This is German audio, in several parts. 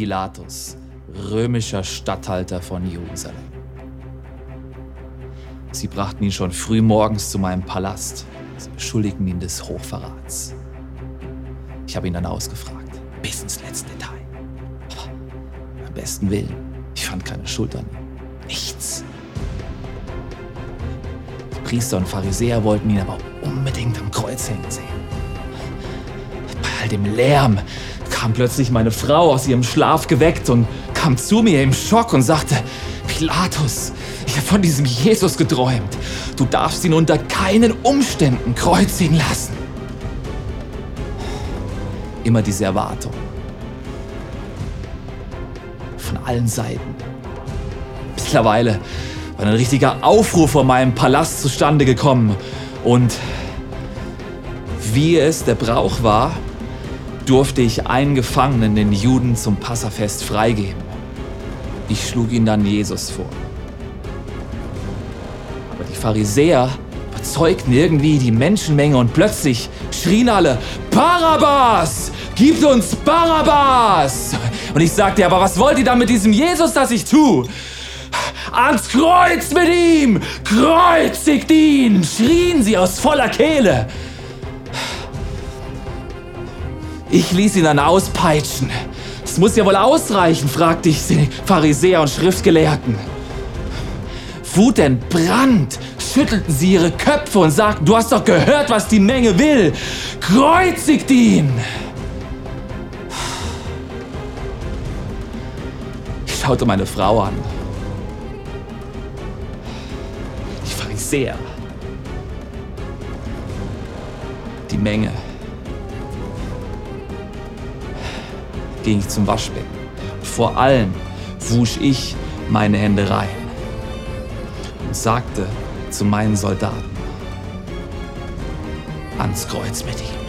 Pilatus, römischer Statthalter von Jerusalem. Sie brachten ihn schon früh morgens zu meinem Palast. Sie beschuldigten ihn des Hochverrats. Ich habe ihn dann ausgefragt, bis ins letzte Detail. Aber am besten Willen, ich fand keine Schuld an ihm. Nichts. Die Priester und Pharisäer wollten ihn aber unbedingt am Kreuz hängen sehen. Bei all dem Lärm, kam plötzlich meine Frau aus ihrem Schlaf geweckt und kam zu mir im Schock und sagte, Pilatus, ich habe von diesem Jesus geträumt. Du darfst ihn unter keinen Umständen kreuzigen lassen. Immer diese Erwartung. Von allen Seiten. Mittlerweile war ein richtiger Aufruhr vor meinem Palast zustande gekommen. Und wie es der Brauch war, durfte ich einen Gefangenen, den Juden, zum Passafest freigeben. Ich schlug ihn dann Jesus vor. Aber die Pharisäer überzeugten irgendwie die Menschenmenge und plötzlich schrien alle, Barabbas! Gib uns Barabbas! Und ich sagte, aber was wollt ihr da mit diesem Jesus, das ich tue? Ans Kreuz mit ihm! Kreuzigt ihn! schrien sie aus voller Kehle. Ich ließ ihn dann auspeitschen. Es muss ja wohl ausreichen, fragte ich die Pharisäer und Schriftgelehrten. Wutentbrannt schüttelten sie ihre Köpfe und sagten, du hast doch gehört, was die Menge will. Kreuzigt ihn! Ich schaute meine Frau an. Die Pharisäer. Die Menge. Ging ich zum Waschbecken. Vor allem wusch ich meine Hände rein und sagte zu meinen Soldaten, ans Kreuz mit ihm.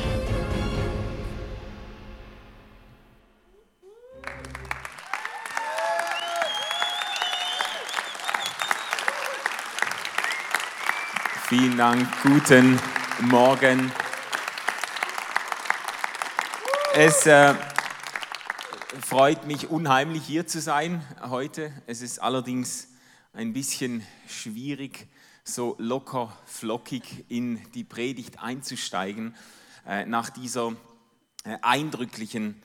Vielen Dank, guten Morgen. Es äh, freut mich unheimlich hier zu sein heute. Es ist allerdings ein bisschen schwierig, so locker flockig in die Predigt einzusteigen äh, nach dieser äh, eindrücklichen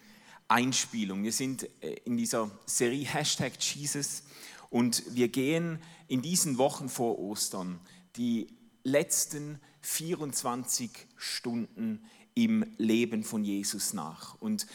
Einspielung. Wir sind äh, in dieser Serie Hashtag Jesus und wir gehen in diesen Wochen vor Ostern die letzten 24 Stunden im Leben von Jesus nach. Und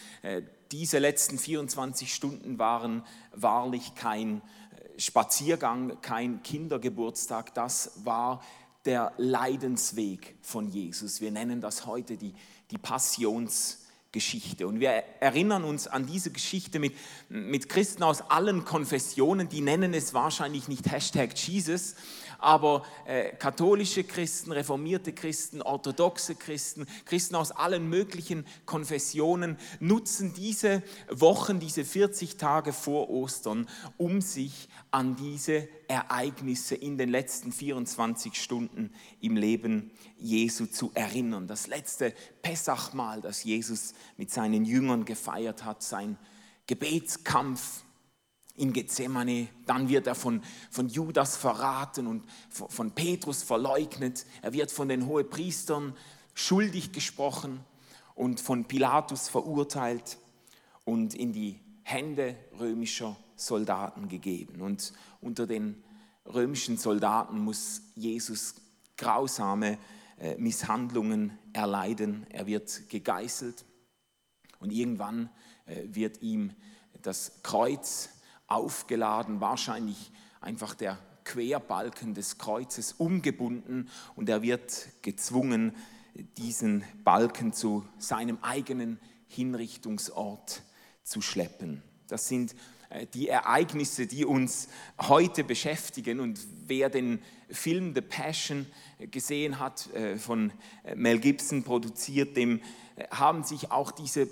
diese letzten 24 Stunden waren wahrlich kein äh, Spaziergang, kein Kindergeburtstag, das war der Leidensweg von Jesus. Wir nennen das heute die, die Passionsgeschichte. Und wir erinnern uns an diese Geschichte mit, mit Christen aus allen Konfessionen, die nennen es wahrscheinlich nicht Hashtag Jesus, aber äh, katholische Christen, reformierte Christen, orthodoxe Christen, Christen aus allen möglichen Konfessionen nutzen diese Wochen, diese 40 Tage vor Ostern, um sich an diese Ereignisse in den letzten 24 Stunden im Leben Jesu zu erinnern. Das letzte Pessachmahl, das Jesus mit seinen Jüngern gefeiert hat, sein Gebetskampf, in Gethsemane. Dann wird er von, von Judas verraten und von, Petrus verleugnet. Er wird von den Hohepriestern schuldig gesprochen und von Pilatus verurteilt und in die Hände römischer Soldaten gegeben. Und unter den römischen Soldaten muss Jesus grausame äh, Misshandlungen erleiden. Er wird gegeißelt und irgendwann äh, wird ihm das Kreuz aufgeladen, wahrscheinlich einfach der Querbalken des Kreuzes umgebunden und er wird gezwungen, diesen Balken zu seinem eigenen Hinrichtungsort zu schleppen. Das sind äh, die Ereignisse, die uns heute beschäftigen. Und wer den Film The Passion gesehen hat, äh, von äh, Mel Gibson produziert, dem haben sich auch diese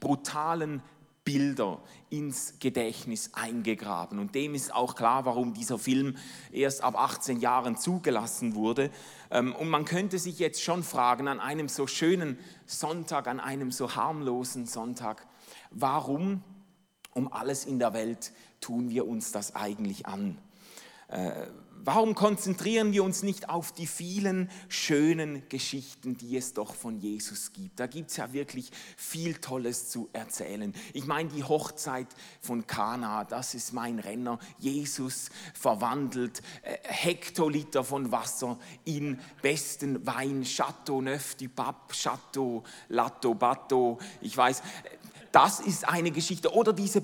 brutalen Bilder ins Gedächtnis eingegraben. Und dem ist auch klar, warum dieser Film erst ab 18 Jahren zugelassen wurde. Ähm, und man könnte sich jetzt schon fragen, an einem so schönen Sonntag, an einem so harmlosen Sonntag, warum um alles in der Welt tun wir uns das eigentlich an? Äh, warum konzentrieren wir uns nicht auf die vielen schönen Geschichten, die es doch von Jesus gibt? Da gibt es ja wirklich viel Tolles zu erzählen. Ich meine, die Hochzeit von Kana, das ist mein Renner. Jesus verwandelt äh, Hektoliter von Wasser in besten Wein. Chateau Neuf du Pape, Chateau Latto Batto. Ich weiß, das ist eine Geschichte. Oder diese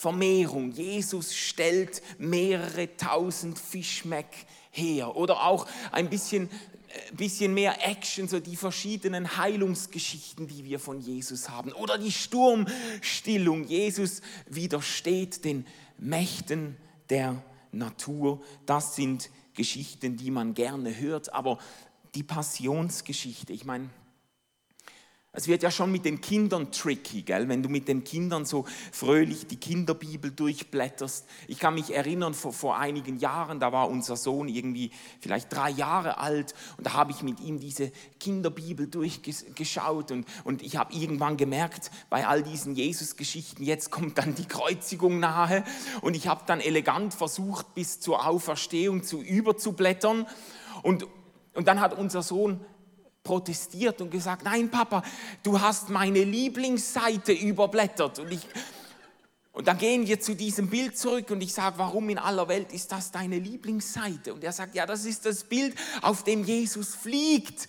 Brotvermehrung. Jesus stellt mehrere tausend Fischmeck her. Oder auch ein bisschen, äh, bisschen mehr Action, so die verschiedenen Heilungsgeschichten, die wir von Jesus haben. Oder die Sturmstillung. Jesus widersteht den Mächten der Natur. Das sind Geschichten, die man gerne hört. Aber die Passionsgeschichte, ich meine, es wird ja schon mit den Kindern tricky, gell? wenn du mit den Kindern so fröhlich die Kinderbibel durchblätterst. Ich kann mich erinnern, vor, vor einigen Jahren, da war unser Sohn irgendwie vielleicht drei Jahre alt und da habe ich mit ihm diese Kinderbibel durchgeschaut und, und ich habe irgendwann gemerkt, bei all diesen Jesus-Geschichten, jetzt kommt dann die Kreuzigung nahe und ich habe dann elegant versucht, bis zur Auferstehung zu überzublättern und, und dann hat unser Sohn protestiert und gesagt, nein Papa, du hast meine Lieblingsseite überblättert. Und, ich, und dann gehen wir zu diesem Bild zurück und ich sage, warum in aller Welt ist das deine Lieblingsseite? Und er sagt, ja, das ist das Bild, auf dem Jesus fliegt.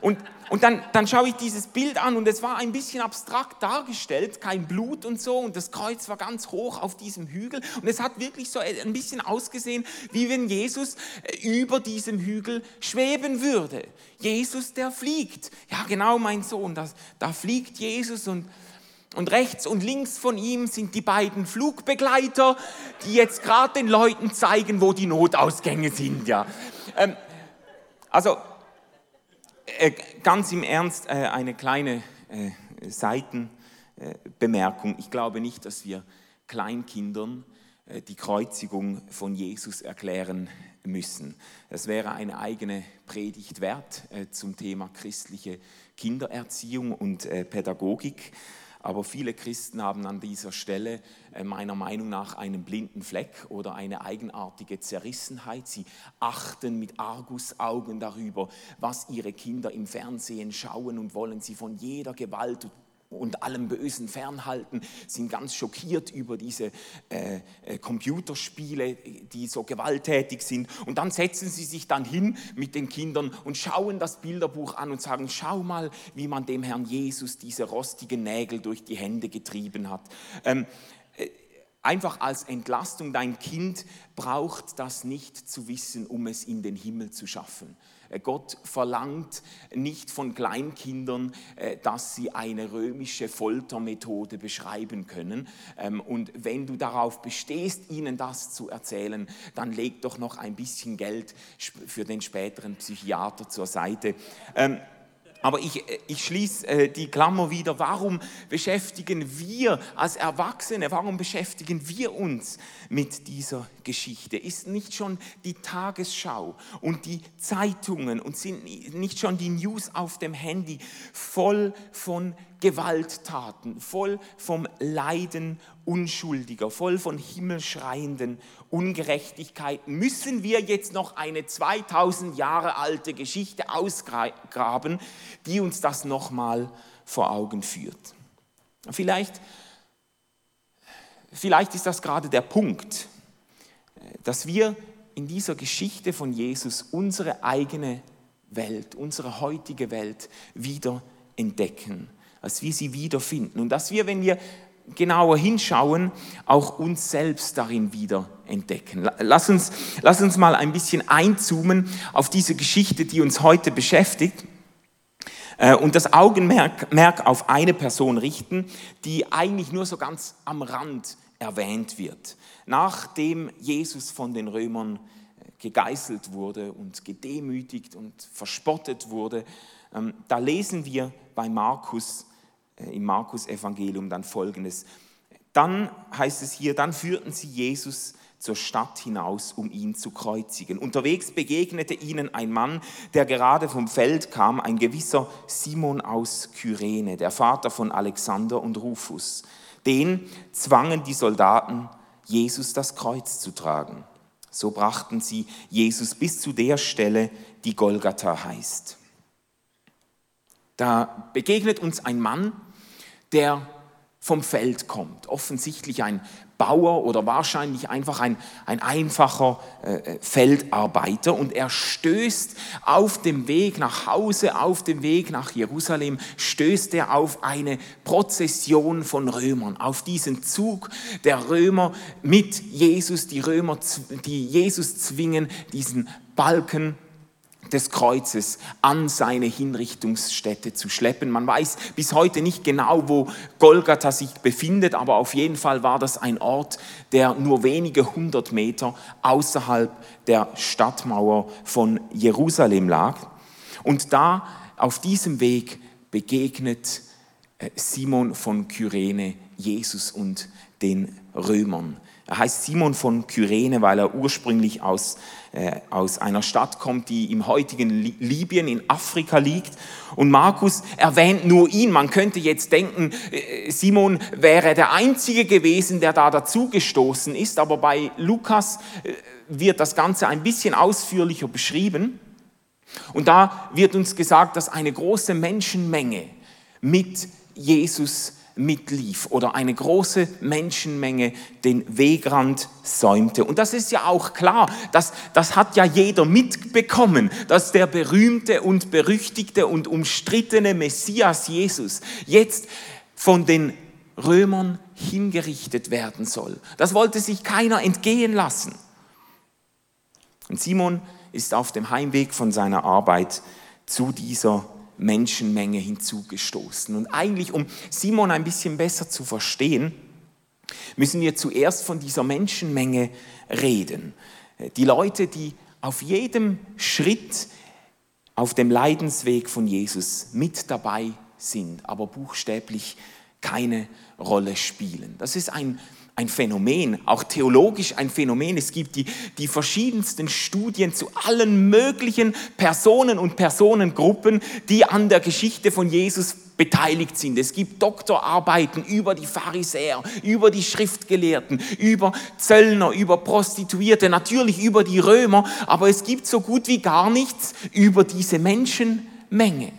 Und, und dann, dann schaue ich dieses Bild an und es war ein bisschen abstrakt dargestellt, kein Blut und so und das Kreuz war ganz hoch auf diesem Hügel und es hat wirklich so ein bisschen ausgesehen, wie wenn Jesus äh, über diesem Hügel schweben würde. Jesus, der fliegt. Ja, genau, mein Sohn, das, da fliegt Jesus und, und rechts und links von ihm sind die beiden Flugbegleiter, die jetzt gerade den Leuten zeigen, wo die Notausgänge sind. Ja. Ähm, also ganz im Ernst äh, eine kleine äh, Seitenbemerkung. Ich glaube nicht, dass wir Kleinkindern die Kreuzigung von Jesus erklären müssen. Es wäre eine eigene Predigt wert zum Thema christliche Kindererziehung und Pädagogik. Aber viele Christen haben an dieser Stelle äh, meiner Meinung nach einen blinden Fleck oder eine eigenartige Zerrissenheit. Sie achten mit Argusaugen darüber, was ihre Kinder im Fernsehen schauen und wollen sie von jeder Gewalt und allem Bösen fernhalten, sind ganz schockiert über diese äh, äh, Computerspiele, die so gewalttätig sind. Und dann setzen sie sich dann hin mit den Kindern und schauen das Bilderbuch an und sagen, schau mal, wie man dem Herrn Jesus diese rostigen Nägel durch die Hände getrieben hat. Ähm, äh, einfach als Entlastung, dein Kind braucht das nicht zu wissen, um es in den Himmel zu schaffen. Äh, Gott verlangt nicht von Kleinkindern, äh, dass sie eine römische Foltermethode beschreiben können. Ähm, und wenn du darauf bestehst, ihnen das zu erzählen, dann leg doch noch ein bisschen Geld für den späteren Psychiater zur Seite. Aber ich, äh, ich schließe äh, die Klammer wieder. Warum beschäftigen wir als Erwachsene, warum beschäftigen wir uns mit dieser Geschichte? Ist nicht schon die Tagesschau und die Zeitungen und sind nicht schon die News auf dem Handy voll von Gewalttaten, voll vom Leiden Unschuldiger, voll von himmelschreienden Ungerechtigkeiten. Müssen wir jetzt noch eine 2000 Jahre alte Geschichte ausgraben, die uns das nochmal vor Augen führt? Vielleicht, vielleicht ist das gerade der Punkt, dass wir in dieser Geschichte von Jesus unsere eigene Welt, unsere heutige Welt wieder entdecken, dass wir sie wiederfinden und dass wir, wenn wir genauer hinschauen, auch uns selbst darin wieder entdecken. Lass uns, lass uns mal ein bisschen einzoomen auf diese Geschichte, die uns heute beschäftigt äh, und das Augenmerk auf eine Person richten, die eigentlich nur so ganz am Rand erwähnt wird. Nachdem Jesus von den Römern äh, gegeißelt wurde und gedemütigt und verspottet wurde, ähm, da lesen wir bei Markus, im Markus-Evangelium dann folgendes. Dann heißt es hier, dann führten sie Jesus zur Stadt hinaus, um ihn zu kreuzigen. Unterwegs begegnete ihnen ein Mann, der gerade vom Feld kam, ein gewisser Simon aus Kyrene, der Vater von Alexander und Rufus. Den zwangen die Soldaten, Jesus das Kreuz zu tragen. So brachten sie Jesus bis zu der Stelle, die Golgatha heißt. Da begegnet uns ein Mann, der vom Feld kommt. Offensichtlich ein Bauer oder wahrscheinlich einfach ein, ein einfacher äh, Feldarbeiter. Und er stößt auf dem Weg nach Hause, auf dem Weg nach Jerusalem, stößt er auf eine Prozession von Römern, auf diesen Zug der Römer mit Jesus, die Römer, die Jesus zwingen, diesen Balken des Kreuzes an seine Hinrichtungsstätte zu schleppen. Man weiß bis heute nicht genau, wo Golgatha sich befindet, aber auf jeden Fall war das ein Ort, der nur wenige hundert Meter außerhalb der Stadtmauer von Jerusalem lag. Und da auf diesem Weg begegnet äh, Simon von Kyrene Jesus und den Römern. Er heißt Simon von Kyrene, weil er ursprünglich aus, äh, aus einer Stadt kommt, die im heutigen Libyen in Afrika liegt. Und Markus erwähnt nur ihn. Man könnte jetzt denken, äh, Simon wäre der Einzige gewesen, der da dazugestoßen ist. Aber bei Lukas äh, wird das Ganze ein bisschen ausführlicher beschrieben. Und da wird uns gesagt, dass eine große Menschenmenge mit Jesus mitlief oder eine große Menschenmenge den Wegrand säumte. Und das ist ja auch klar, das, das hat ja jeder mitbekommen, dass der berühmte und berüchtigte und umstrittene Messias Jesus jetzt von den Römern hingerichtet werden soll. Das wollte sich keiner entgehen lassen. Und Simon ist auf dem Heimweg von seiner Arbeit zu dieser Menschenmenge hinzugestoßen. Und eigentlich, um Simon ein bisschen besser zu verstehen, müssen wir zuerst von dieser Menschenmenge reden. Die Leute, die auf jedem Schritt auf dem Leidensweg von Jesus mit dabei sind, aber buchstäblich keine Rolle spielen. Das ist ein ein Phänomen, auch theologisch ein Phänomen. Es gibt die, die verschiedensten Studien zu allen möglichen Personen und Personengruppen, die an der Geschichte von Jesus beteiligt sind. Es gibt Doktorarbeiten über die Pharisäer, über die Schriftgelehrten, über Zöllner, über Prostituierte, natürlich über die Römer, aber es gibt so gut wie gar nichts über diese Menschenmenge.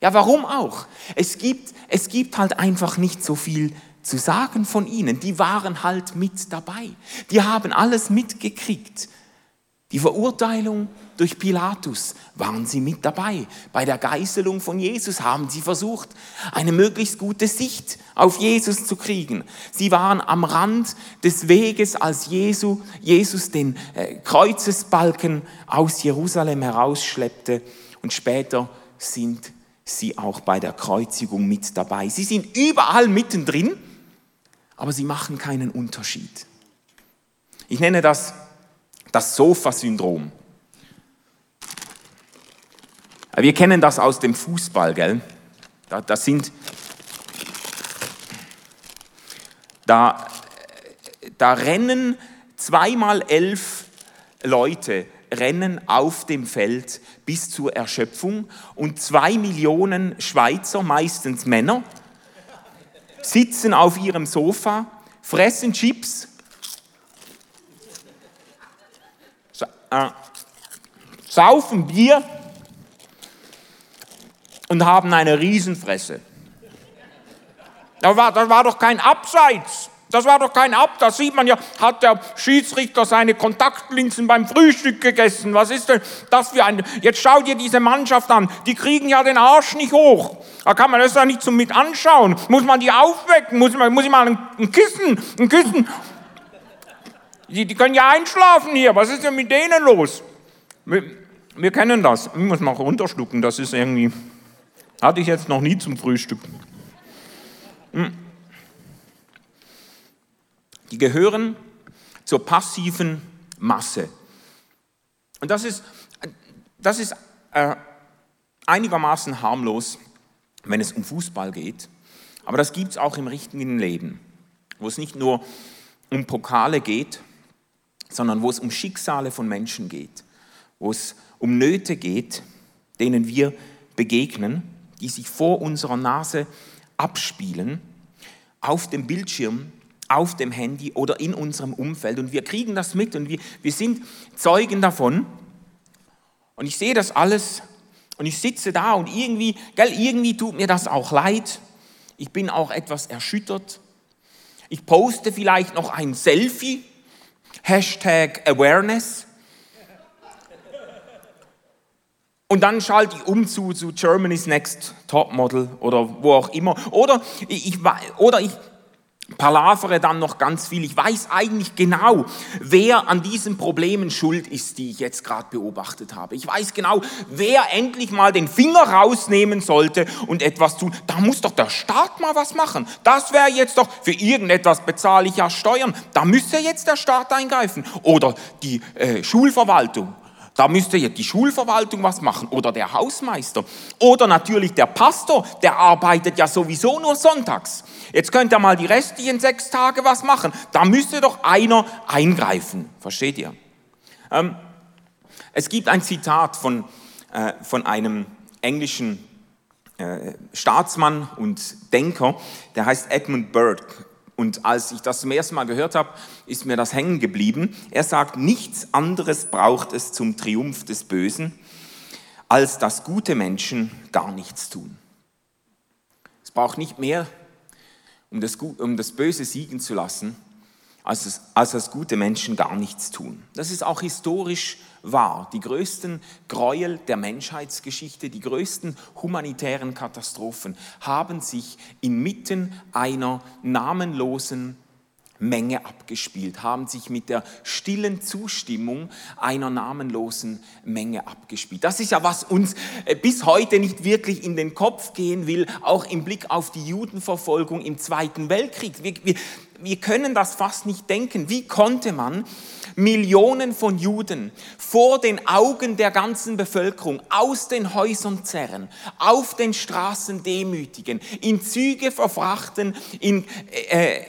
Ja, warum auch? Es gibt, es gibt halt einfach nicht so viel zu sagen von ihnen. Die waren halt mit dabei. Die haben alles mitgekriegt. Die Verurteilung durch Pilatus waren sie mit dabei. Bei der Geißelung von Jesus haben sie versucht, eine möglichst gute Sicht auf Jesus zu kriegen. Sie waren am Rand des Weges, als Jesu, Jesus den äh, Kreuzesbalken aus Jerusalem herausschleppte und später sind sie auch bei der Kreuzigung mit dabei. Sie sind überall mittendrin aber sie machen keinen Unterschied. Ich nenne das das Sofa-Syndrom. Wir kennen das aus dem Fußball, gell? Da, das sind, da, da rennen zweimal elf Leute rennen auf dem Feld bis zur Erschöpfung und zwei Millionen Schweizer, meistens Männer, sitzen auf ihrem Sofa, fressen Chips, äh, saufen Bier und haben eine Riesenfresse. Das war, das war doch kein Abseits. Das war doch kein Ab, das sieht man ja, hat der Schiedsrichter seine Kontaktlinsen beim Frühstück gegessen. Was ist denn das für ein... Jetzt schau dir diese Mannschaft an, die kriegen ja den Arsch nicht hoch. Da kann man das ja nicht so mit anschauen. Muss man die aufwecken, muss, man, muss ich mal ein, ein Kissen, ein Kissen... Die, die können ja einschlafen hier, was ist denn mit denen los? Wir, wir kennen das, ich muss mal runterschlucken, das ist irgendwie... Hatte ich jetzt noch nie zum Frühstück. Hm. Die gehören zur passiven Masse. Und das ist, das ist äh, einigermaßen harmlos, wenn es um Fußball geht. Aber das gibt es auch im richtigen Leben, wo es nicht nur um Pokale geht, sondern wo es um Schicksale von Menschen geht, wo es um Nöte geht, denen wir begegnen, die sich vor unserer Nase abspielen, auf dem Bildschirm auf dem Handy oder in unserem Umfeld und wir kriegen das mit und wir, wir sind Zeugen davon. Und ich sehe das alles und ich sitze da und irgendwie, gell, irgendwie tut mir das auch leid. Ich bin auch etwas erschüttert. Ich poste vielleicht noch ein Selfie, Hashtag Awareness. Und dann schalte ich um zu, zu Germany's Next Topmodel oder wo auch immer. Oder ich, oder ich palavere dann noch ganz viel. Ich weiß eigentlich genau, wer an diesen Problemen schuld ist, die ich jetzt gerade beobachtet habe. Ich weiß genau, wer endlich mal den Finger rausnehmen sollte und etwas tun. Da muss doch der Staat mal was machen. Das wäre jetzt doch, für irgendetwas bezahle ich ja Steuern. Da müsste jetzt der Staat eingreifen. Oder die äh, Schulverwaltung. Da müsste jetzt die Schulverwaltung was machen oder der Hausmeister oder natürlich der Pastor, der arbeitet ja sowieso nur sonntags. Jetzt könnt ihr mal die restlichen sechs Tage was machen. Da müsste doch einer eingreifen. Versteht ihr? Ähm, es gibt ein Zitat von, äh, von einem englischen äh, Staatsmann und Denker, der heißt Edmund Burke. Und als ich das zum ersten Mal gehört habe, ist mir das hängen geblieben. Er sagt, nichts anderes braucht es zum Triumph des Bösen, als dass gute Menschen gar nichts tun. Es braucht nicht mehr um das, um das Böse siegen zu lassen, als, es, als das gute Menschen gar nichts tun. Das ist auch historisch wahr. Die größten Gräuel der Menschheitsgeschichte, die größten humanitären Katastrophen haben sich inmitten einer namenlosen Menge abgespielt, haben sich mit der stillen Zustimmung einer namenlosen Menge abgespielt. Das ist ja, was uns äh, bis heute nicht wirklich in den Kopf gehen will, auch im Blick auf die Judenverfolgung im Zweiten Weltkrieg. Wir, wir, wir können das fast nicht denken. Wie konnte man Millionen von Juden vor den Augen der ganzen Bevölkerung aus den Häusern zerren, auf den Straßen demütigen, in Züge verfrachten, in äh, äh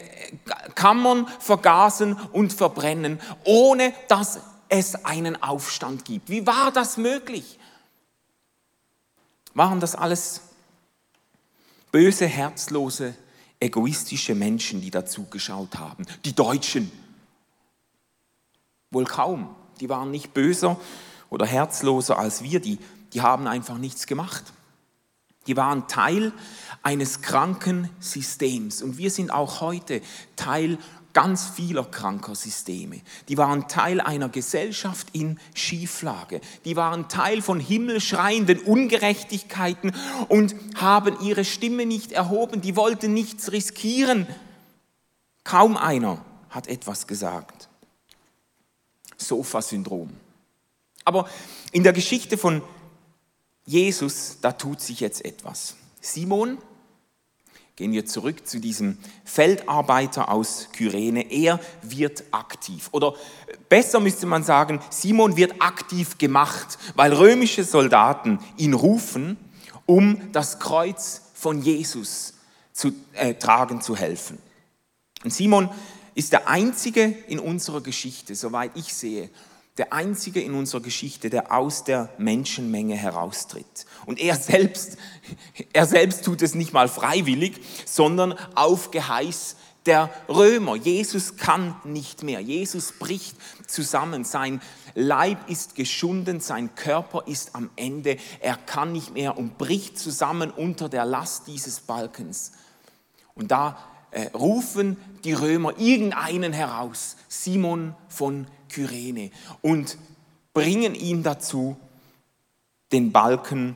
Kammern vergasen und verbrennen, ohne dass es einen Aufstand gibt. Wie war das möglich? Waren das alles böse, herzlose, egoistische Menschen, die dazu geschaut haben? Die Deutschen? Wohl kaum. Die waren nicht böser oder herzloser als wir, die, die haben einfach nichts gemacht. Die waren Teil eines kranken Systems. Und wir sind auch heute Teil ganz vieler kranker Systeme. Die waren Teil einer Gesellschaft in Schieflage. Die waren Teil von himmelschreienden Ungerechtigkeiten und haben ihre Stimme nicht erhoben. Die wollten nichts riskieren. Kaum einer hat etwas gesagt. Sofa-Syndrom. Aber in der Geschichte von Jesus, da tut sich jetzt etwas. Simon, gehen wir zurück zu diesem Feldarbeiter aus Kyrene, er wird aktiv. Oder besser müsste man sagen, Simon wird aktiv gemacht, weil römische Soldaten ihn rufen, um das Kreuz von Jesus zu äh, tragen zu helfen. Und Simon ist der einzige in unserer Geschichte, soweit ich sehe, der einzige in unserer Geschichte, der aus der Menschenmenge heraustritt. Und er selbst, er selbst tut es nicht mal freiwillig, sondern auf Geheiß der Römer. Jesus kann nicht mehr. Jesus bricht zusammen. Sein Leib ist geschunden, sein Körper ist am Ende. Er kann nicht mehr und bricht zusammen unter der Last dieses Balkens. Und da äh, rufen die Römer irgendeinen heraus, Simon von Kyrene, und bringen ihn dazu, den Balken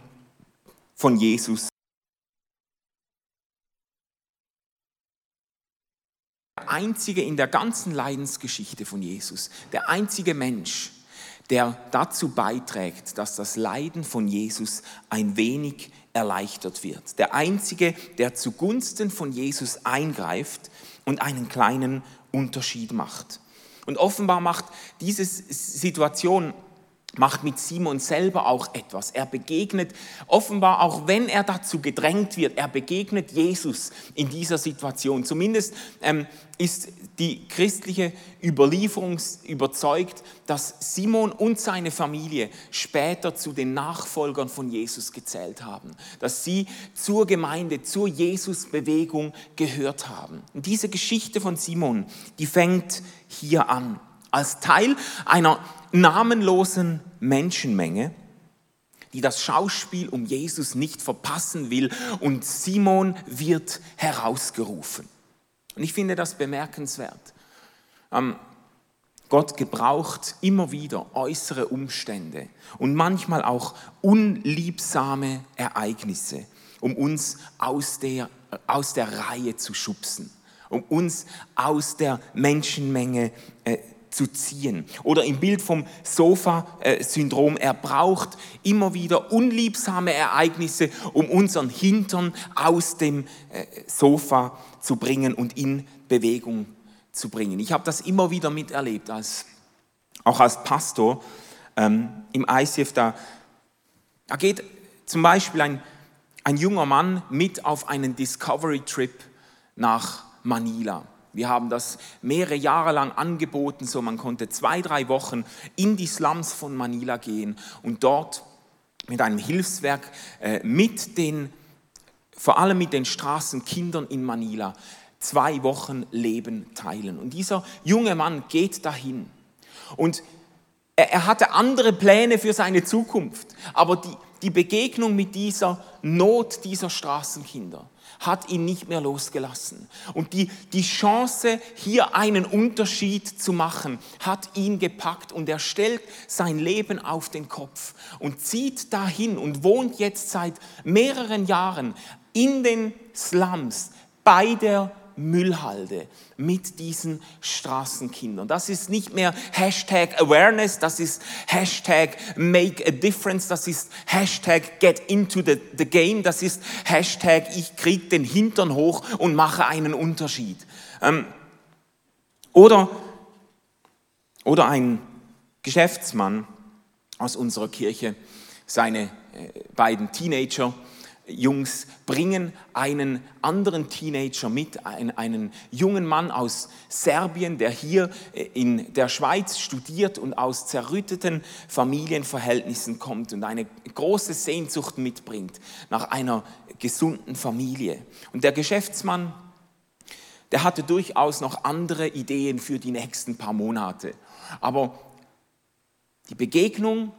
von Jesus der einzige in der ganzen Leidensgeschichte von Jesus, der einzige Mensch, der dazu beiträgt, dass das Leiden von Jesus ein wenig erleichtert wird. Der einzige, der zugunsten von Jesus eingreift und einen kleinen Unterschied macht. Und offenbar macht diese Situation macht mit Simon selber auch etwas. Er begegnet offenbar, auch wenn er dazu gedrängt wird, er begegnet Jesus in dieser Situation. Zumindest ähm, ist die christliche Überlieferung überzeugt, dass Simon und seine Familie später zu den Nachfolgern von Jesus gezählt haben, dass sie zur Gemeinde, zur Jesus-Bewegung gehört haben. Und diese Geschichte von Simon, die fängt hier an als Teil einer namenlosen Menschenmenge, die das Schauspiel um Jesus nicht verpassen will und Simon wird herausgerufen. Und ich finde das bemerkenswert. Ähm, Gott gebraucht immer wieder äußere Umstände und manchmal auch unliebsame Ereignisse, um uns aus der, aus der Reihe zu schubsen, um uns aus der Menschenmenge äh, zu ziehen. Oder im Bild vom Sofa-Syndrom, er braucht immer wieder unliebsame Ereignisse, um unseren Hintern aus dem äh, Sofa zu bringen und in Bewegung zu bringen. Ich habe das immer wieder miterlebt, als, auch als Pastor ähm, im ICF. Da, da geht zum Beispiel ein, ein junger Mann mit auf einen Discovery-Trip nach Manila. Wir haben das mehrere Jahre lang angeboten, so man konnte zwei, drei Wochen in die Slums von Manila gehen und dort mit einem Hilfswerk äh, mit den, vor allem mit den Straßenkindern in Manila, zwei Wochen Leben teilen. Und dieser junge Mann geht dahin und er hatte andere Pläne für seine Zukunft, aber die, die Begegnung mit dieser Not dieser Straßenkinder, hat ihn nicht mehr losgelassen. Und die, die Chance, hier einen Unterschied zu machen, hat ihn gepackt und er stellt sein Leben auf den Kopf und zieht dahin und wohnt jetzt seit mehreren Jahren in den Slums bei der Müllhalde mit diesen Straßenkindern. Das ist nicht mehr Hashtag Awareness, das ist Hashtag Make a Difference, das ist Hashtag Get into the, the Game, das ist Hashtag Ich krieg den Hintern hoch und mache einen Unterschied. Ähm, oder, oder ein Geschäftsmann aus unserer Kirche, seine äh, beiden Teenager, Jungs bringen einen anderen Teenager mit, einen, jungen Mann aus Serbien, der hier äh, in der Schweiz studiert und aus zerrütteten Familienverhältnissen kommt und eine große Sehnsucht mitbringt nach einer gesunden Familie. Und der Geschäftsmann, der hatte durchaus noch andere Ideen für die nächsten paar Monate. Aber die Begegnung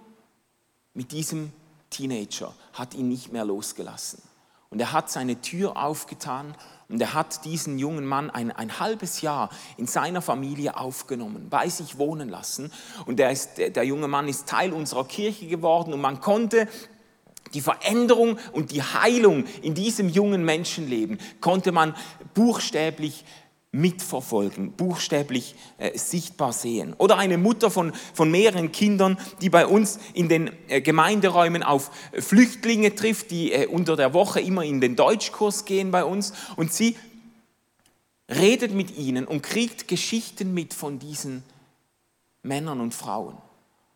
mit diesem Teenager hat ihn nicht mehr losgelassen. Und er hat seine Tür aufgetan und er hat diesen jungen Mann ein, ein halbes Jahr in seiner Familie aufgenommen, bei sich wohnen lassen. Und der, ist, der, der junge Mann ist Teil unserer Kirche geworden und man konnte die Veränderung und die Heilung in diesem jungen Menschenleben konnte man buchstäblich mitverfolgen, buchstäblich äh, sichtbar sehen. Oder eine Mutter von, von mehreren Kindern, die bei uns in den äh, Gemeinderäumen auf Flüchtlinge trifft, die äh, unter der Woche immer in den Deutschkurs gehen bei uns und sie redet mit ihnen und kriegt Geschichten mit von diesen Männern und Frauen.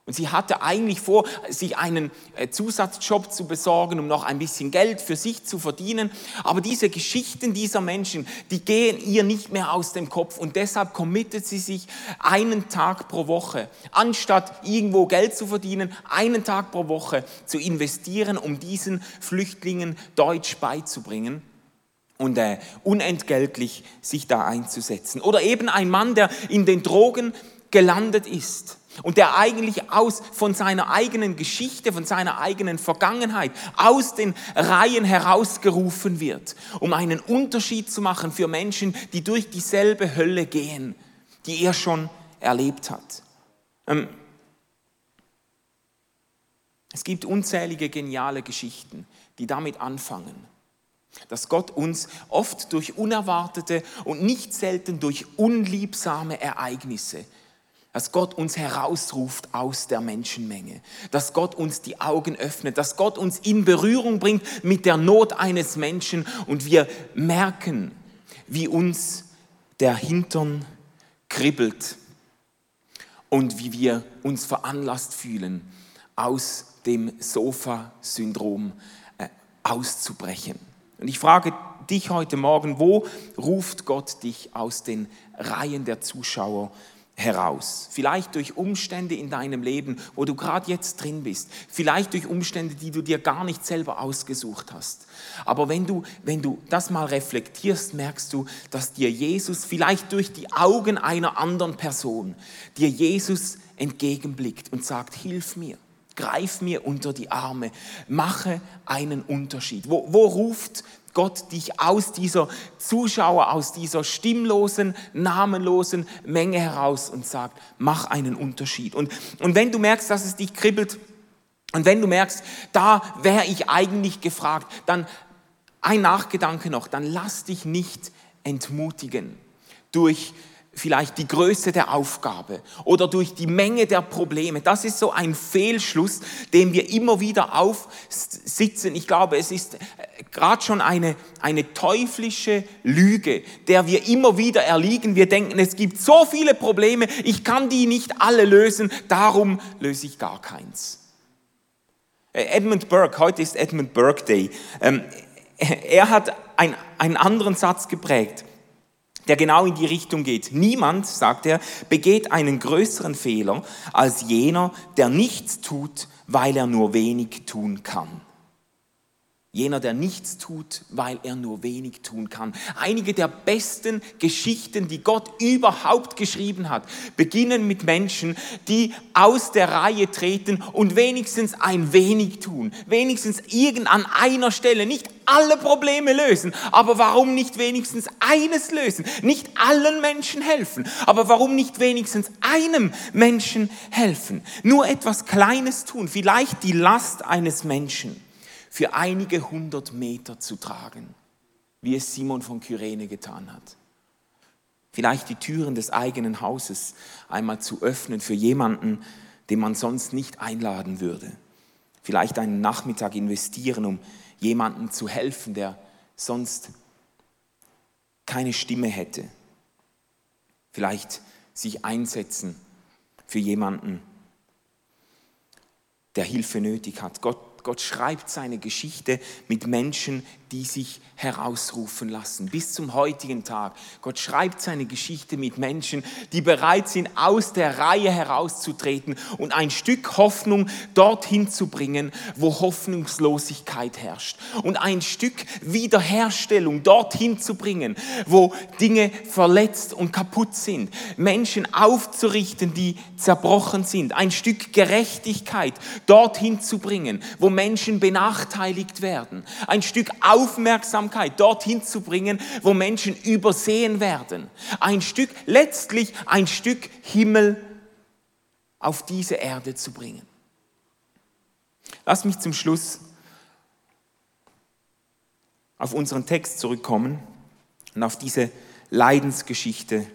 Und sie hatte eigentlich vor, sich einen äh, Zusatzjob zu besorgen, um noch ein bisschen Geld für sich zu verdienen. Aber diese Geschichten dieser Menschen, die gehen ihr nicht mehr aus dem Kopf. Und deshalb committet sie sich einen Tag pro Woche, anstatt irgendwo Geld zu verdienen, einen Tag pro Woche zu investieren, um diesen Flüchtlingen Deutsch beizubringen und äh, unentgeltlich sich da einzusetzen. Oder eben ein Mann, der in den Drogen gelandet ist und der eigentlich aus von seiner eigenen Geschichte, von seiner eigenen Vergangenheit, aus den Reihen herausgerufen wird, um einen Unterschied zu machen für Menschen, die durch dieselbe Hölle gehen, die er schon erlebt hat. Ähm, es gibt unzählige geniale Geschichten, die damit anfangen, dass Gott uns oft durch unerwartete und nicht selten durch unliebsame Ereignisse dass Gott uns herausruft aus der Menschenmenge, dass Gott uns die Augen öffnet, dass Gott uns in Berührung bringt mit der Not eines Menschen und wir merken, wie uns der Hintern kribbelt und wie wir uns veranlasst fühlen, aus dem Sofa-Syndrom äh, auszubrechen. Und ich frage dich heute Morgen, wo ruft Gott dich aus den Reihen der Zuschauer heraus. Vielleicht durch Umstände in deinem Leben, wo du gerade jetzt drin bist. Vielleicht durch Umstände, die du dir gar nicht selber ausgesucht hast. Aber wenn du, wenn du das mal reflektierst, merkst du, dass dir Jesus vielleicht durch die Augen einer anderen Person, dir Jesus entgegenblickt und sagt, hilf mir. Greif mir unter die Arme, mache einen Unterschied. Wo, wo ruft Gott dich aus dieser Zuschauer, aus dieser stimmlosen, namenlosen Menge heraus und sagt, mach einen Unterschied. Und, und wenn du merkst, dass es dich kribbelt und wenn du merkst, da wäre ich eigentlich gefragt, dann ein Nachgedanke noch, dann lass dich nicht entmutigen durch vielleicht die Größe der Aufgabe oder durch die Menge der Probleme. Das ist so ein Fehlschluss, dem wir immer wieder aufsitzen. Ich glaube, es ist äh, gerade schon eine, eine teuflische Lüge, der wir immer wieder erliegen. Wir denken, es gibt so viele Probleme, ich kann die nicht alle lösen, darum löse ich gar keins. Äh, Edmund Burke, heute ist Edmund Burke Day, ähm, er hat einen anderen Satz geprägt der genau in die Richtung geht. Niemand, sagt er, begeht einen größeren Fehler als jener, der nichts tut, weil er nur wenig tun kann. Jener, der nichts tut, weil er nur wenig tun kann. Einige der besten Geschichten, die Gott überhaupt geschrieben hat, beginnen mit Menschen, die aus der Reihe treten und wenigstens ein wenig tun. Wenigstens irgend an einer Stelle, nicht alle Probleme lösen, aber warum nicht wenigstens eines lösen? Nicht allen Menschen helfen, aber warum nicht wenigstens einem Menschen helfen? Nur etwas Kleines tun, vielleicht die Last eines Menschen für einige hundert Meter zu tragen, wie es Simon von Kyrene getan hat. Vielleicht die Türen des eigenen Hauses einmal zu öffnen für jemanden, den man sonst nicht einladen würde. Vielleicht einen Nachmittag investieren, um jemandem zu helfen, der sonst keine Stimme hätte. Vielleicht sich einsetzen für jemanden, der Hilfe nötig hat. Gott Gott schreibt seine Geschichte mit Menschen, die sich herausrufen lassen. Bis zum heutigen Tag. Gott schreibt seine Geschichte mit Menschen, die bereit sind, aus der Reihe herauszutreten und ein Stück Hoffnung dorthin zu bringen, wo Hoffnungslosigkeit herrscht. Und ein Stück Wiederherstellung dorthin zu bringen, wo Dinge verletzt und kaputt sind. Menschen aufzurichten, die zerbrochen sind. Ein Stück Gerechtigkeit dorthin zu bringen, wo Menschen benachteiligt werden. Ein Stück Aufmerksamkeit dorthin zu bringen, wo Menschen übersehen werden. Ein Stück, letztlich ein Stück Himmel auf diese Erde zu bringen. Lass mich zum Schluss auf unseren Text zurückkommen und auf diese Leidensgeschichte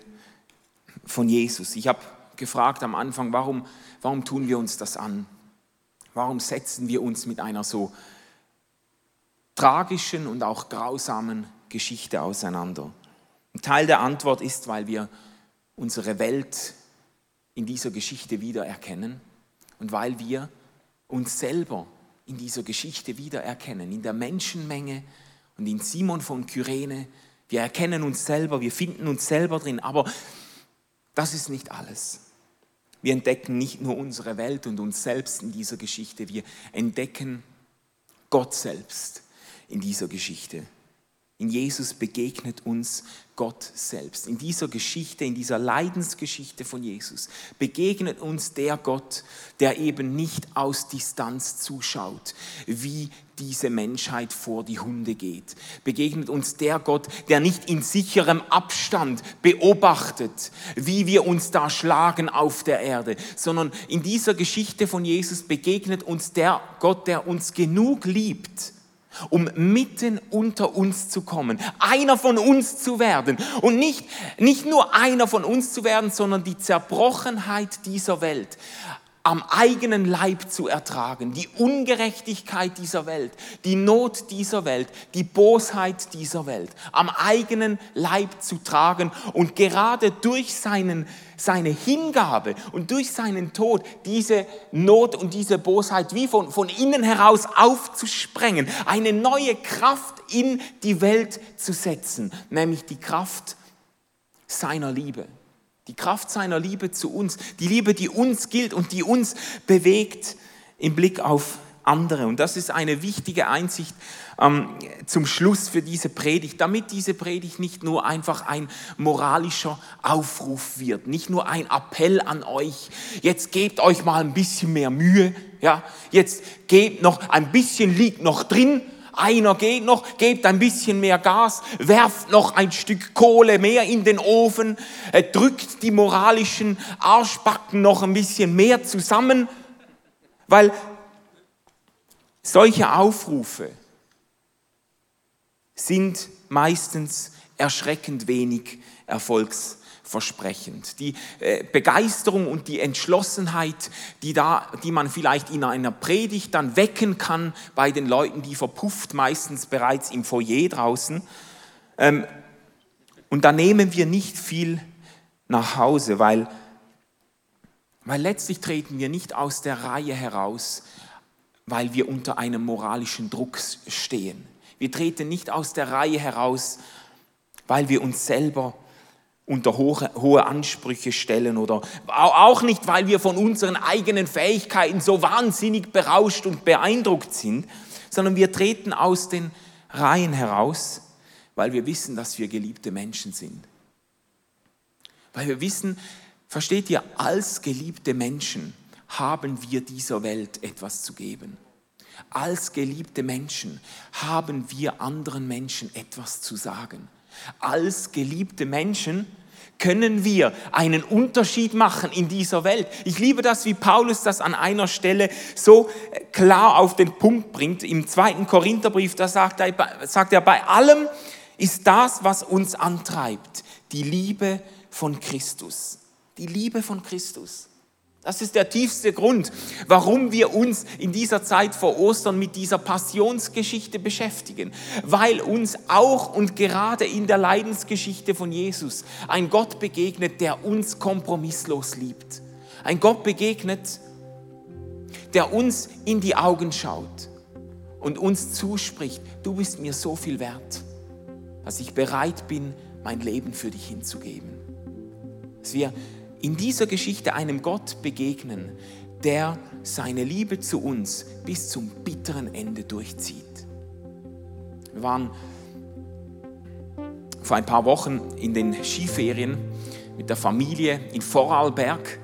von Jesus. Ich habe gefragt am Anfang, warum, warum tun wir uns das an? Warum setzen wir uns mit einer so tragischen und auch grausamen Geschichte auseinander? Ein Teil der Antwort ist, weil wir unsere Welt in dieser Geschichte wiedererkennen, und weil wir uns selber in dieser Geschichte wiedererkennen, in der Menschenmenge und in Simon von Kyrene. Wir erkennen uns selber, wir finden uns selber drin, aber das ist nicht alles. Wir entdecken nicht nur unsere Welt und uns selbst in dieser Geschichte, wir entdecken Gott selbst in dieser Geschichte. In Jesus begegnet uns Gott selbst. In dieser Geschichte, in dieser Leidensgeschichte von Jesus begegnet uns der Gott, der eben nicht aus Distanz zuschaut, wie diese Menschheit vor die Hunde geht. Begegnet uns der Gott, der nicht in sicherem Abstand beobachtet, wie wir uns da schlagen auf der Erde, sondern in dieser Geschichte von Jesus begegnet uns der Gott, der uns genug liebt um mitten unter uns zu kommen, einer von uns zu werden und nicht, nicht nur einer von uns zu werden, sondern die Zerbrochenheit dieser Welt am eigenen Leib zu ertragen, die Ungerechtigkeit dieser Welt, die Not dieser Welt, die Bosheit dieser Welt, am eigenen Leib zu tragen und gerade durch seinen, seine Hingabe und durch seinen Tod diese Not und diese Bosheit wie von, von innen heraus aufzusprengen, eine neue Kraft in die Welt zu setzen, nämlich die Kraft seiner Liebe. Die Kraft seiner Liebe zu uns, die Liebe, die uns gilt und die uns bewegt im Blick auf andere. Und das ist eine wichtige Einsicht ähm, zum Schluss für diese Predigt, damit diese Predigt nicht nur einfach ein moralischer Aufruf wird, nicht nur ein Appell an euch, jetzt gebt euch mal ein bisschen mehr Mühe, ja, jetzt gebt noch ein bisschen liegt noch drin, einer geht noch, gebt ein bisschen mehr Gas, werft noch ein Stück Kohle mehr in den Ofen, äh, drückt die moralischen Arschbacken noch ein bisschen mehr zusammen, weil solche Aufrufe sind meistens erschreckend wenig erfolgsreich versprechend. Die äh, Begeisterung und die Entschlossenheit, die, da, die man vielleicht in einer Predigt dann wecken kann bei den Leuten, die verpufft meistens bereits im Foyer draußen. Ähm, und da nehmen wir nicht viel nach Hause, weil, weil letztlich treten wir nicht aus der Reihe heraus, weil wir unter einem moralischen Druck stehen. Wir treten nicht aus der Reihe heraus, weil wir uns selber unter hohe, hohe Ansprüche stellen oder auch nicht, weil wir von unseren eigenen Fähigkeiten so wahnsinnig berauscht und beeindruckt sind, sondern wir treten aus den Reihen heraus, weil wir wissen, dass wir geliebte Menschen sind. Weil wir wissen, versteht ihr, als geliebte Menschen haben wir dieser Welt etwas zu geben. Als geliebte Menschen haben wir anderen Menschen etwas zu sagen. Als geliebte Menschen können wir einen Unterschied machen in dieser Welt. Ich liebe das, wie Paulus das an einer Stelle so klar auf den Punkt bringt. Im zweiten Korintherbrief, da sagt er, sagt er, bei allem ist das, was uns antreibt, die Liebe von Christus. Die Liebe von Christus. Das ist der tiefste Grund, warum wir uns in dieser Zeit vor Ostern mit dieser Passionsgeschichte beschäftigen. Weil uns auch und gerade in der Leidensgeschichte von Jesus ein Gott begegnet, der uns kompromisslos liebt. Ein Gott begegnet, der uns in die Augen schaut und uns zuspricht, du bist mir so viel wert, dass ich bereit bin, mein Leben für dich hinzugeben. Dass wir in dieser Geschichte einem Gott begegnen, der seine Liebe zu uns bis zum bitteren Ende durchzieht. Wir waren vor ein paar Wochen in den Skiferien mit der Familie in Vorarlberg.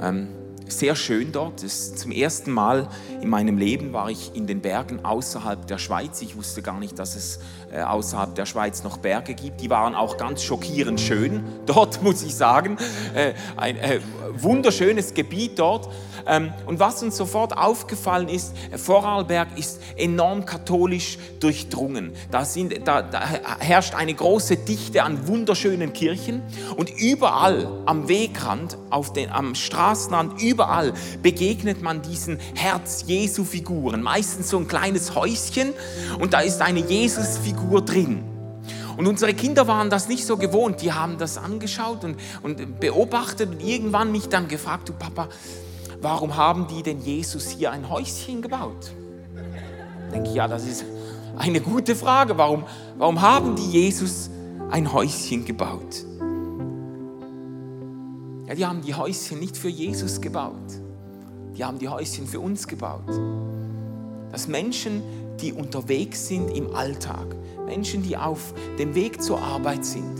Ähm, sehr schön dort. Zum ersten Mal in meinem Leben war ich in den Bergen außerhalb der Schweiz. Ich wusste gar nicht, dass es äh, außerhalb der Schweiz noch Berge gibt. Die waren auch ganz schockierend schön. Dort muss ich sagen, äh, ein äh, wunderschönes Gebiet dort. Ähm, und was uns sofort aufgefallen ist, Vorarlberg ist enorm katholisch durchdrungen. Da, sind, da, da herrscht eine große Dichte an wunderschönen Kirchen und überall am Wegrand, auf den, am Straßenrand, überall begegnet man diesen Herz-Jesu-Figuren. Meistens so ein kleines Häuschen und da ist eine Jesus-Figur drin. Und unsere Kinder waren das nicht so gewohnt. Die haben das angeschaut und, und beobachtet und irgendwann mich dann gefragt, du Papa, warum haben die denn Jesus hier ein Häuschen gebaut? Denke ich, ja, das ist eine gute Frage. Warum, warum haben die Jesus ein Häuschen gebaut? Ja, die haben die Häuschen nicht für Jesus gebaut. Die haben die Häuschen für uns gebaut. Dass Menschen, die unterwegs sind im Alltag, Menschen, die auf dem Weg zur Arbeit sind,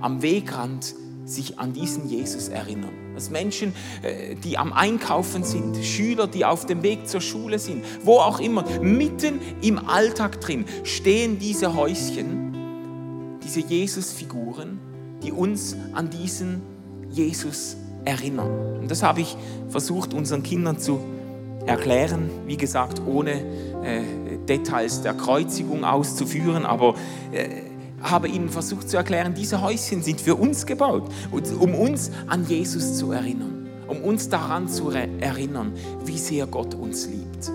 am Wegrand sich an diesen Jesus erinnern. Dass Menschen, äh, die am Einkaufen sind, Schüler, die auf dem Weg zur Schule sind, wo auch immer, mitten im Alltag drin stehen diese Häuschen, diese Jesus-Figuren, die uns an diesen Jesus erinnern. Und das habe ich versucht, unseren Kindern zu erklären, wie gesagt, ohne äh, Details der Kreuzigung auszuführen, aber äh, habe ihnen versucht zu erklären, diese Häuschen sind für uns gebaut, um uns an Jesus zu erinnern, um uns daran zu erinnern, wie sehr Gott uns liebt.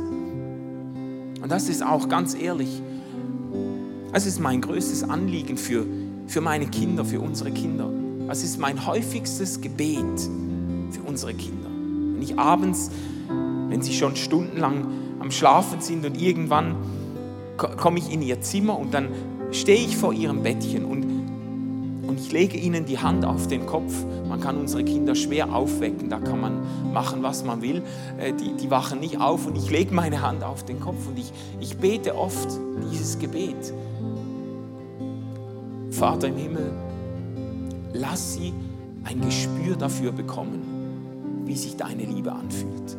Und das ist auch ganz ehrlich, das ist mein größtes Anliegen für, für meine Kinder, für unsere Kinder. Das ist mein häufigstes Gebet für unsere Kinder. Wenn ich abends, wenn sie schon stundenlang am Schlafen sind und irgendwann komme ich in ihr Zimmer und dann stehe ich vor ihrem Bettchen und, und ich lege ihnen die Hand auf den Kopf. Man kann unsere Kinder schwer aufwecken, da kann man machen, was man will. Äh, die, die wachen nicht auf und ich lege meine Hand auf den Kopf und ich, ich bete oft dieses Gebet. Vater im Himmel, lass sie ein Gespür dafür bekommen, wie sich deine Liebe anfühlt.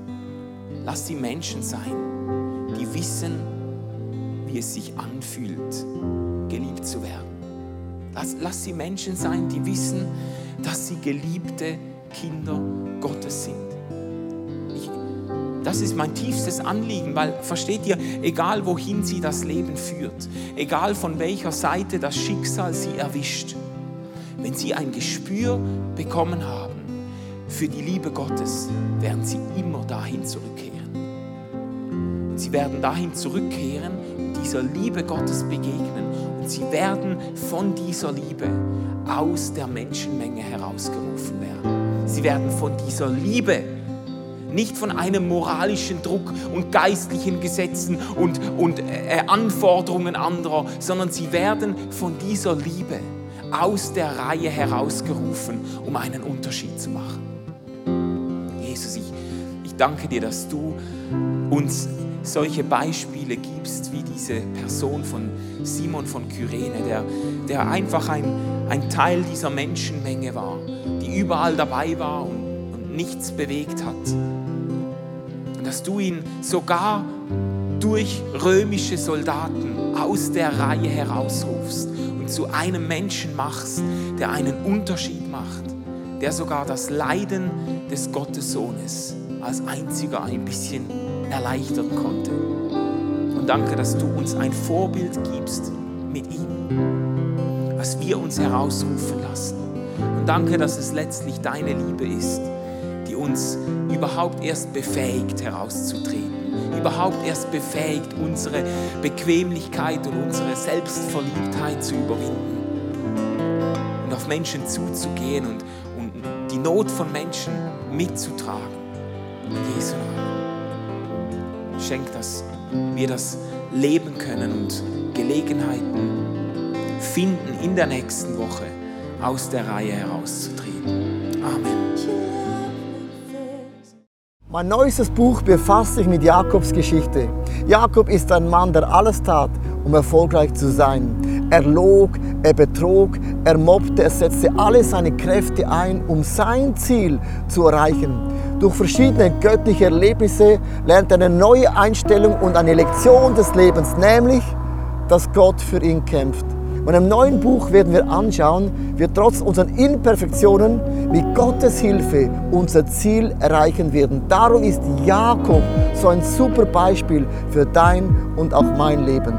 Lass sie Menschen sein, die wissen, wie es sich anfühlt, geliebt zu werden. Lass, lass sie Menschen sein, die wissen, dass sie geliebte Kinder Gottes sind. Das ist mein tiefstes Anliegen, weil versteht ihr, egal wohin sie das Leben führt, egal von welcher Seite das Schicksal sie erwischt, wenn sie ein Gespür bekommen haben für die Liebe Gottes, werden sie immer dahin zurückkehren. Sie werden dahin zurückkehren dieser Liebe Gottes begegnen sie werden von dieser Liebe aus der Menschenmenge herausgerufen werden. Sie werden von dieser Liebe nicht von einem moralischen Druck und geistlichen Gesetzen und, und äh, Anforderungen anderer, sondern sie werden von dieser Liebe aus der Reihe herausgerufen, um einen Unterschied zu machen. Jesus, ich, ich danke dir, dass du uns solche Beispiele gibst, wie diese Person von Simon von Kyrene, der, der einfach ein, ein Teil dieser Menschenmenge war, die überall dabei war und, und nichts bewegt hat. Dass du ihn sogar durch römische Soldaten aus der Reihe herausrufst und zu einem Menschen machst, der einen Unterschied macht, der sogar das Leiden des Gottessohnes als einziger ein bisschen erleichtern konnte. Und danke, dass du uns ein Vorbild gibst mit ihm, was wir uns herausrufen lassen. Und danke, dass es letztlich deine Liebe ist, die uns überhaupt erst befähigt herauszutreten, überhaupt erst befähigt, unsere Bequemlichkeit und unsere Selbstverliebtheit zu überwinden und auf Menschen zuzugehen und, und die Not von Menschen mitzutragen. In Jesu Namen schenkt, dass wir das leben können und Gelegenheiten finden, in der nächsten Woche aus der Reihe herauszutreten. Amen. Mein neuestes Buch befasst sich mit Jakobs Geschichte. Jakob ist ein Mann, der alles tat, um erfolgreich zu sein. Er log, er betrog, er mobbte, er setzte alle seine Kräfte ein, um sein Ziel zu erreichen. Durch verschiedene göttliche Erlebnisse lernt er eine neue Einstellung und eine Lektion des Lebens, nämlich, dass Gott für ihn kämpft. Und im neuen Buch werden wir anschauen, wie trotz unseren Imperfektionen mit Gottes Hilfe unser Ziel erreichen werden. Darum ist Jakob so ein super Beispiel für dein und auch mein Leben.